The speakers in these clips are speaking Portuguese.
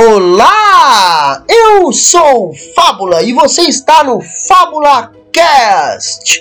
Olá! Eu sou Fábula e você está no Fábula Cast.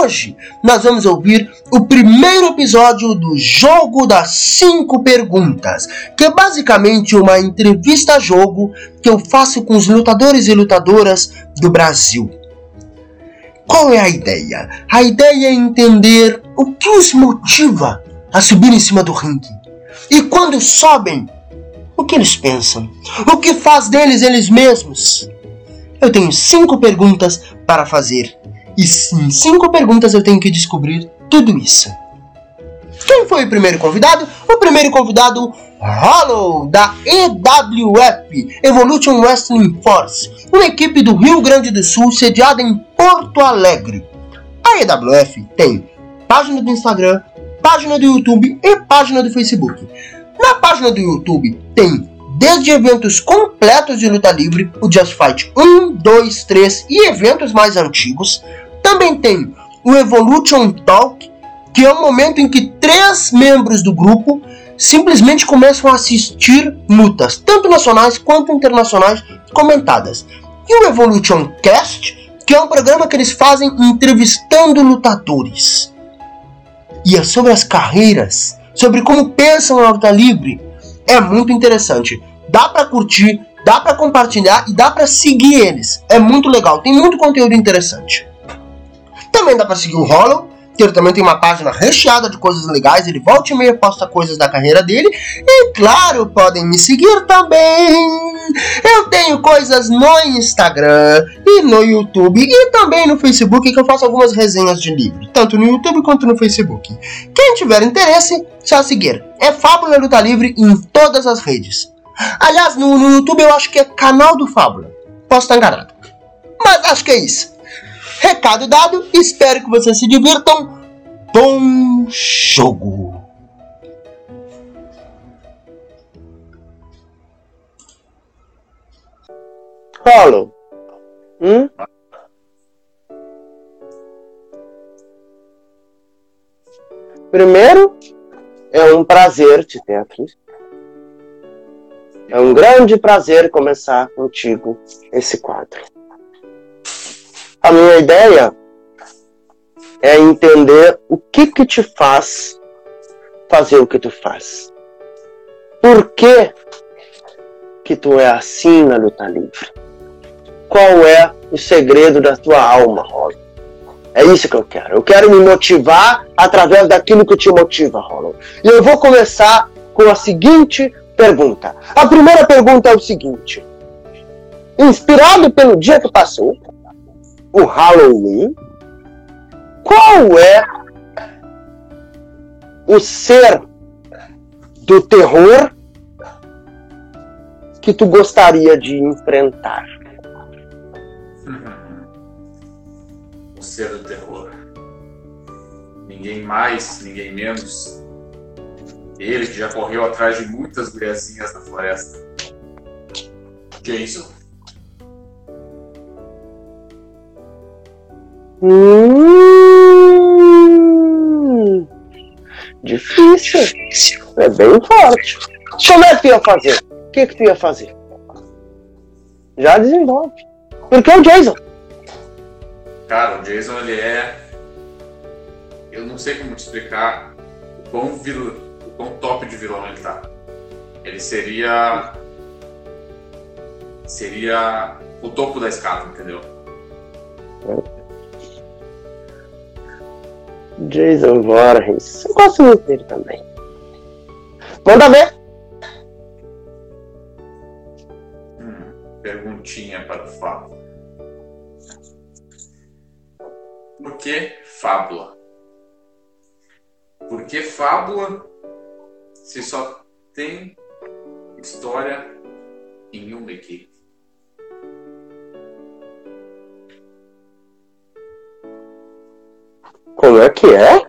Hoje nós vamos ouvir o primeiro episódio do Jogo das Cinco Perguntas, que é basicamente uma entrevista jogo que eu faço com os lutadores e lutadoras do Brasil. Qual é a ideia? A ideia é entender o que os motiva a subir em cima do ringue. E quando sobem, o que eles pensam? O que faz deles eles mesmos? Eu tenho cinco perguntas para fazer. E em cinco perguntas eu tenho que descobrir tudo isso. Quem foi o primeiro convidado? O primeiro convidado, Hollow, da EWF, Evolution Wrestling Force, uma equipe do Rio Grande do Sul sediada em Porto Alegre. A EWF tem página do Instagram, página do YouTube e página do Facebook. Na página do YouTube tem desde eventos completos de luta livre, o Just Fight 1, 2, 3 e eventos mais antigos. Também tem o Evolution Talk, que é o momento em que três membros do grupo simplesmente começam a assistir lutas, tanto nacionais quanto internacionais, comentadas. E o Evolution Cast, que é um programa que eles fazem entrevistando lutadores. E é sobre as carreiras sobre como pensam na luta livre é muito interessante. Dá para curtir, dá para compartilhar e dá para seguir eles. É muito legal, tem muito conteúdo interessante. Também dá para seguir o Hollow, ele também tem uma página recheada de coisas legais. Ele volta e meia posta coisas da carreira dele. E claro, podem me seguir também. Eu tenho coisas no Instagram e no YouTube e também no Facebook que eu faço algumas resenhas de livro, tanto no YouTube quanto no Facebook. Quem tiver interesse, só seguir. É Fábula Luta Livre em todas as redes. Aliás, no, no YouTube eu acho que é canal do Fábula. Posso estar enganado. Mas acho que é isso. Recado dado, espero que vocês se divirtam. Bom jogo! Paulo. Hum? Primeiro, é um prazer te ter aqui. É um grande prazer começar contigo esse quadro. A minha ideia é entender o que que te faz fazer o que tu faz. Por que que tu é assim na luta livre? Qual é o segredo da tua alma, Rollo? É isso que eu quero. Eu quero me motivar através daquilo que te motiva, Rollo. E eu vou começar com a seguinte pergunta. A primeira pergunta é o seguinte: inspirado pelo dia que passou, o Halloween, qual é o ser do terror que tu gostaria de enfrentar? O ser do terror. Ninguém mais, ninguém menos. Ele que já correu atrás de muitas mulherzinhas na floresta. Jason. Hum, difícil. É bem forte. Como é que tu ia fazer? O que, que tu ia fazer? Já desenvolve. Porque é o Jason. Cara, o Jason ele é. Eu não sei como te explicar o quão, vil... o quão top de vilão ele tá. Ele seria. Seria o topo da escada, entendeu? Jason Voorhees. Eu gosto muito dele também. Manda ver. Perguntinha para o Fábio. Por que fábula? Por que fábula se só tem história em uma equipe? Como é que é?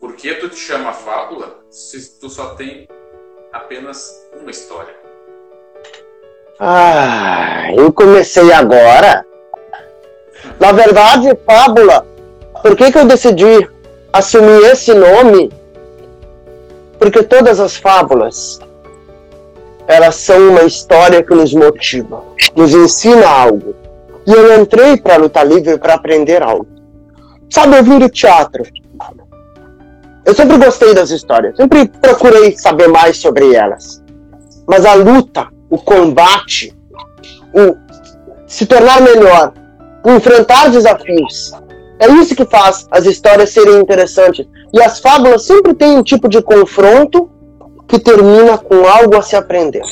Por que tu te chama fábula se tu só tem apenas uma história? Ah, eu comecei agora. Na verdade, fábula. Por que, que eu decidi assumir esse nome? Porque todas as fábulas elas são uma história que nos motiva, nos ensina algo. E eu entrei para luta livre para aprender algo. Sabe, eu vim do teatro. Eu sempre gostei das histórias, sempre procurei saber mais sobre elas. Mas a luta, o combate, o se tornar melhor, o enfrentar desafios, é isso que faz as histórias serem interessantes. E as fábulas sempre têm um tipo de confronto que termina com algo a se aprender.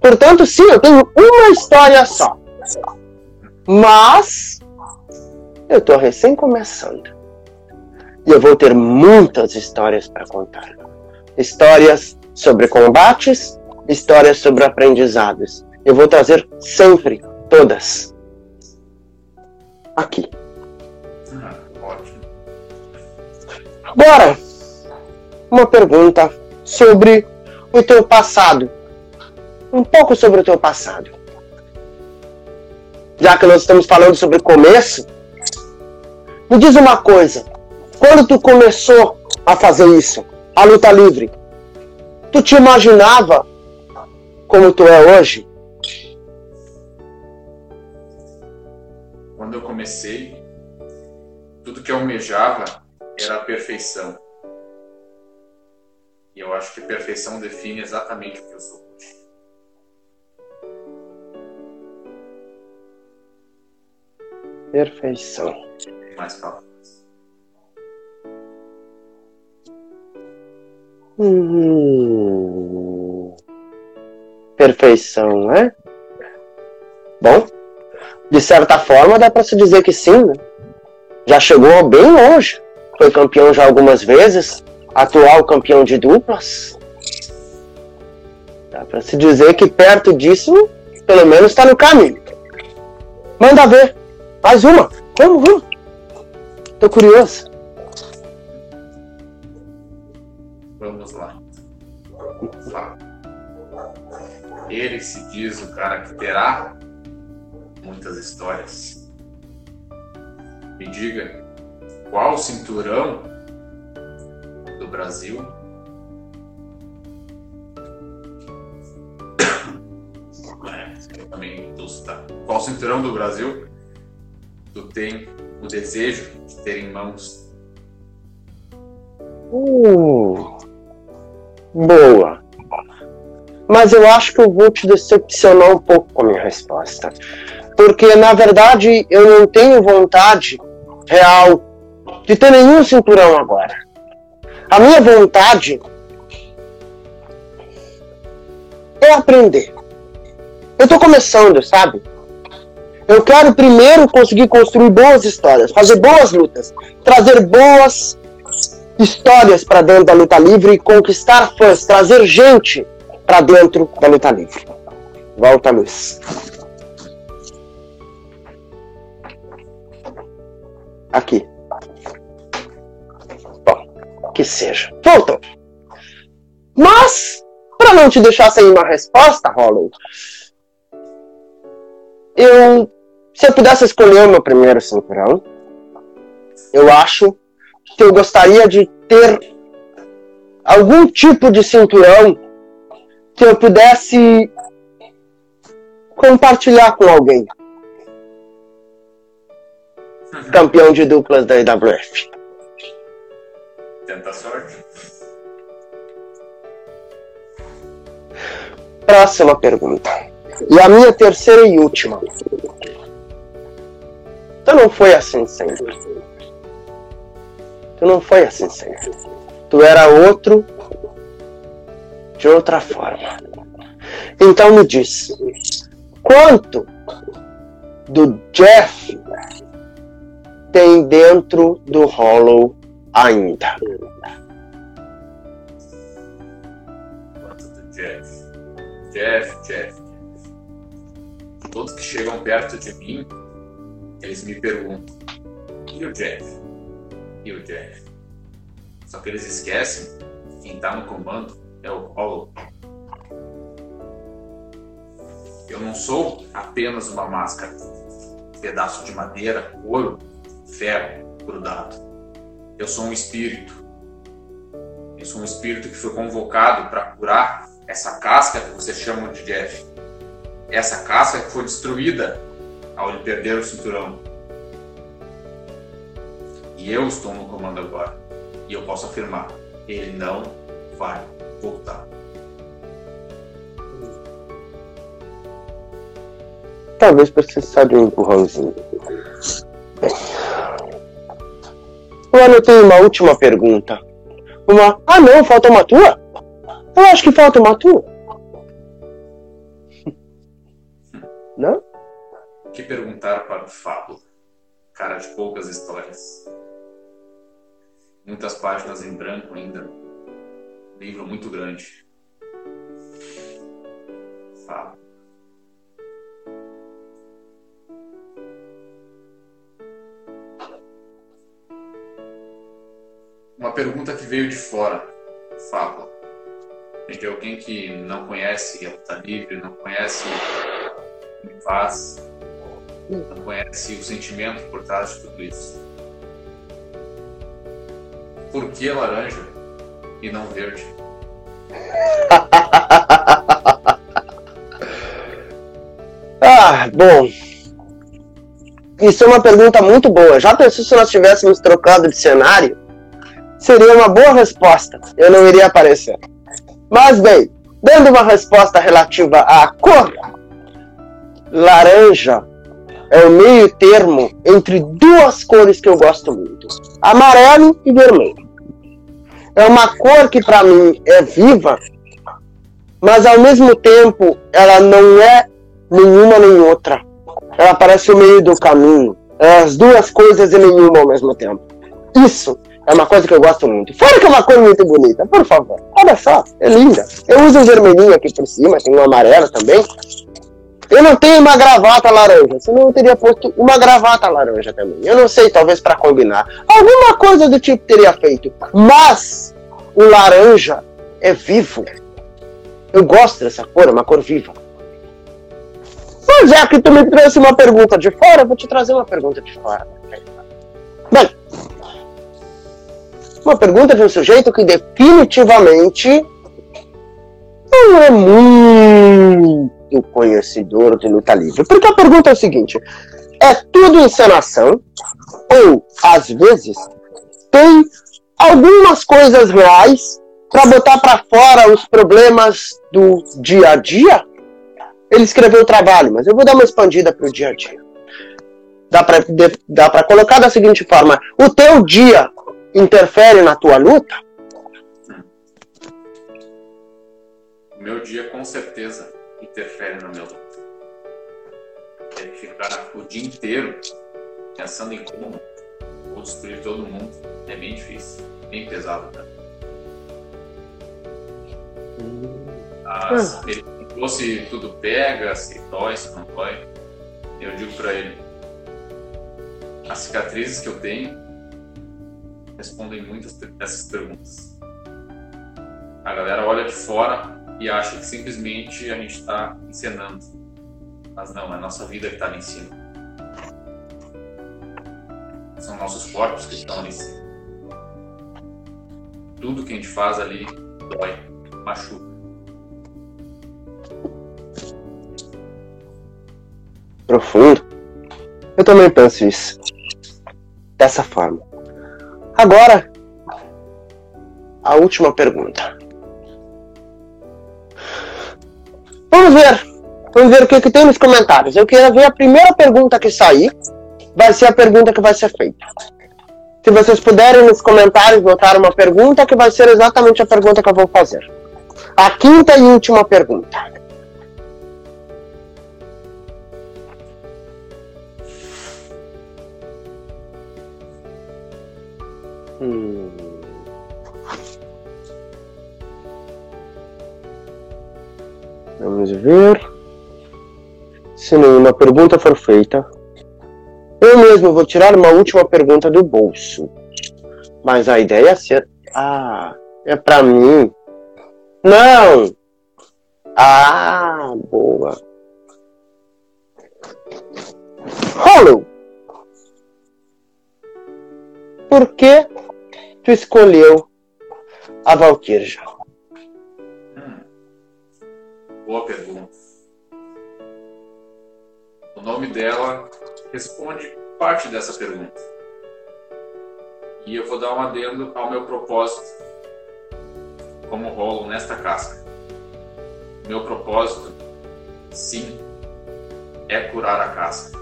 Portanto, sim, eu tenho uma história só. Mas eu estou recém começando. E eu vou ter muitas histórias para contar. Histórias sobre combates, histórias sobre aprendizados. Eu vou trazer sempre todas aqui. Ah, ótimo. Agora, uma pergunta sobre o teu passado. Um pouco sobre o teu passado. Já que nós estamos falando sobre começo, me diz uma coisa. Quando tu começou a fazer isso, a luta livre, tu te imaginava como tu é hoje? Quando eu comecei, tudo que eu almejava era a perfeição. E eu acho que perfeição define exatamente o que eu sou Perfeição. Mais palavras. Hum, perfeição, né? Bom, de certa forma dá para se dizer que sim, né? Já chegou bem longe. Foi campeão já algumas vezes, atual campeão de duplas. Dá para se dizer que perto disso, pelo menos está no caminho. Manda ver. Mais uma. Vamos, vamos. Tô curioso. Vamos lá. Ele se diz o cara que terá muitas histórias. Me diga, qual cinturão do Brasil É, eu também tô- tá. Qual cinturão do Brasil tu tem o desejo de ter em mãos? Uh, boa. Mas eu acho que eu vou te decepcionar um pouco com a minha resposta. Porque, na verdade, eu não tenho vontade real de ter nenhum cinturão agora. A minha vontade é aprender. Eu tô começando, sabe? Eu quero primeiro conseguir construir boas histórias, fazer boas lutas, trazer boas histórias para dentro da luta livre e conquistar fãs, trazer gente para dentro da luta livre. Volta, Luiz. Aqui. Bom, que seja. Voltou. Mas, para não te deixar sem uma resposta, Hollow, eu, se eu pudesse escolher o meu primeiro cinturão, eu acho que eu gostaria de ter algum tipo de cinturão que eu pudesse compartilhar com alguém. Campeão de duplas da IWF. Tenta a sorte. Próxima pergunta. E a minha terceira e última. Tu não foi assim sempre. Tu não foi assim sempre. Tu era outro de outra forma. Então me diz, quanto do Jeff tem dentro do Hollow ainda? Quanto do Jeff? Jeff, Jeff. Todos que chegam perto de mim, eles me perguntam: e o Jeff? E o Jeff? Só que eles esquecem que quem tá no comando é o Hollow. Eu não sou apenas uma máscara, pedaço de madeira, ouro, ferro grudado. Eu sou um espírito. Eu sou um espírito que foi convocado para curar essa casca que vocês chamam de Jeff, essa casca que foi destruída ao ele perder o cinturão. E eu estou no comando agora. E eu posso afirmar, ele não vai voltar. Talvez precise de um empurrãozinho. Eu tenho uma última pergunta. Uma. Ah não, falta uma tua? Eu acho que falta uma tua. Não? Que perguntar para o Fábio? Cara de poucas histórias. Muitas páginas em branco ainda. Livro muito grande. Fábio. Uma pergunta que veio de fora, Fábio. De alguém que não conhece a luta livre, não conhece o faz, não conhece o sentimento por trás de tudo isso. Por que laranja e não verde? ah, bom. Isso é uma pergunta muito boa. Já pensou se nós tivéssemos trocado de cenário? Seria uma boa resposta. Eu não iria aparecer. Mas bem, dando uma resposta relativa à cor, laranja é o meio termo entre duas cores que eu gosto muito: amarelo e vermelho. É uma cor que para mim é viva, mas ao mesmo tempo ela não é nenhuma nem outra. Ela parece o meio do caminho. É as duas coisas e nenhuma ao mesmo tempo. Isso é uma coisa que eu gosto muito. Fora que é uma cor muito bonita, por favor. Olha só, é linda. Eu uso o vermelhinho aqui por cima, tem um amarelo também. Eu não tenho uma gravata laranja, senão eu teria posto uma gravata laranja também. Eu não sei, talvez para combinar. Alguma coisa do tipo teria feito. Mas o laranja é vivo. Eu gosto dessa cor, é uma cor viva. Mas já que tu me trouxe uma pergunta de fora, eu vou te trazer uma pergunta de fora. Bem, uma pergunta de um sujeito que definitivamente não é muito o conhecedor de luta livre? Porque a pergunta é o seguinte: é tudo encenação? Ou, às vezes, tem algumas coisas reais para botar para fora os problemas do dia a dia? Ele escreveu o trabalho, mas eu vou dar uma expandida para o dia a dia. Dá para colocar da seguinte forma: o teu dia interfere na tua luta? Meu dia, com certeza interfere no meu luto. É ficar o dia inteiro pensando em como vou destruir todo mundo é bem difícil, bem pesado pra mim. As, ele perguntou se tudo pega, se dói, se não dói. Eu digo para ele: as cicatrizes que eu tenho respondem muitas dessas perguntas. A galera olha de fora e acha que simplesmente a gente está encenando. Mas não, é a nossa vida que está ali em cima. São nossos corpos que estão ali em cima. Tudo que a gente faz ali dói, machuca. Profundo. Eu também penso isso. Dessa forma. Agora, a última pergunta. Vamos ver. Vamos ver o que, que tem nos comentários. Eu quero ver a primeira pergunta que sair. Vai ser a pergunta que vai ser feita. Se vocês puderem nos comentários botar uma pergunta, que vai ser exatamente a pergunta que eu vou fazer. A quinta e última pergunta. Hum. Vamos ver. Se nenhuma pergunta for feita, eu mesmo vou tirar uma última pergunta do bolso. Mas a ideia é ser. Ah, é pra mim. Não! Ah, boa. Hollow! Por que tu escolheu a Valkyria? Boa pergunta. O nome dela responde parte dessa pergunta. E eu vou dar um adendo ao meu propósito como rolo nesta casca. Meu propósito, sim, é curar a casca.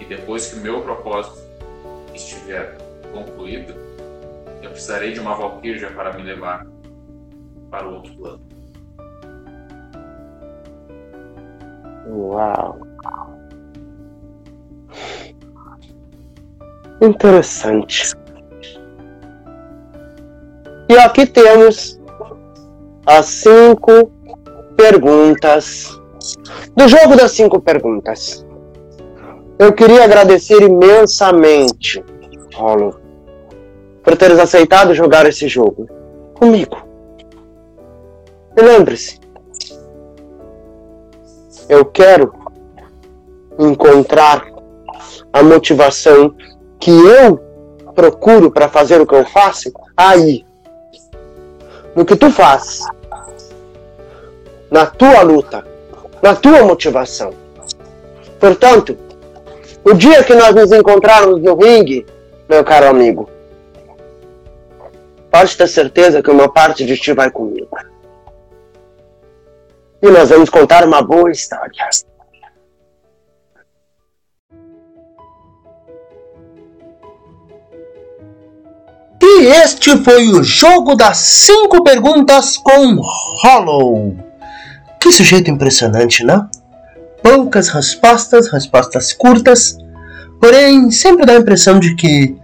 E depois que o meu propósito estiver concluído, eu precisarei de uma valquíria para me levar para o outro plano. Uau! Interessante. E aqui temos as cinco perguntas do jogo das cinco perguntas. Eu queria agradecer imensamente, Rolo, por teres aceitado jogar esse jogo comigo. E lembre-se, eu quero encontrar a motivação que eu procuro para fazer o que eu faço aí. No que tu faz. Na tua luta. Na tua motivação. Portanto, o dia que nós nos encontrarmos no ringue, meu caro amigo, pode ter certeza que uma parte de ti vai comigo. E nós vamos contar uma boa história. E este foi o jogo das 5 perguntas com Hollow. Que sujeito impressionante, não? Poucas respostas, respostas curtas, porém sempre dá a impressão de que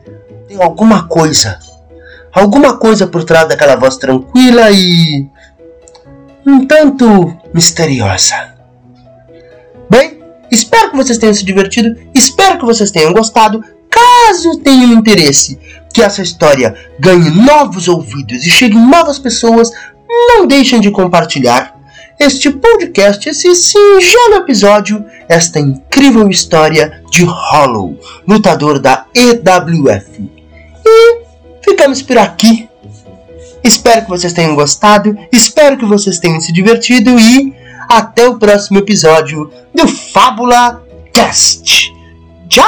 tem alguma coisa. Alguma coisa por trás daquela voz tranquila e. um tanto misteriosa. Bem, espero que vocês tenham se divertido, espero que vocês tenham gostado. Caso tenham interesse que essa história ganhe novos ouvidos e chegue em novas pessoas, não deixem de compartilhar este podcast, esse singelo episódio, esta incrível história de Hollow, lutador da EWF. E ficamos por aqui. Espero que vocês tenham gostado, espero que vocês tenham se divertido e até o próximo episódio do Fábula Cast. Tchau!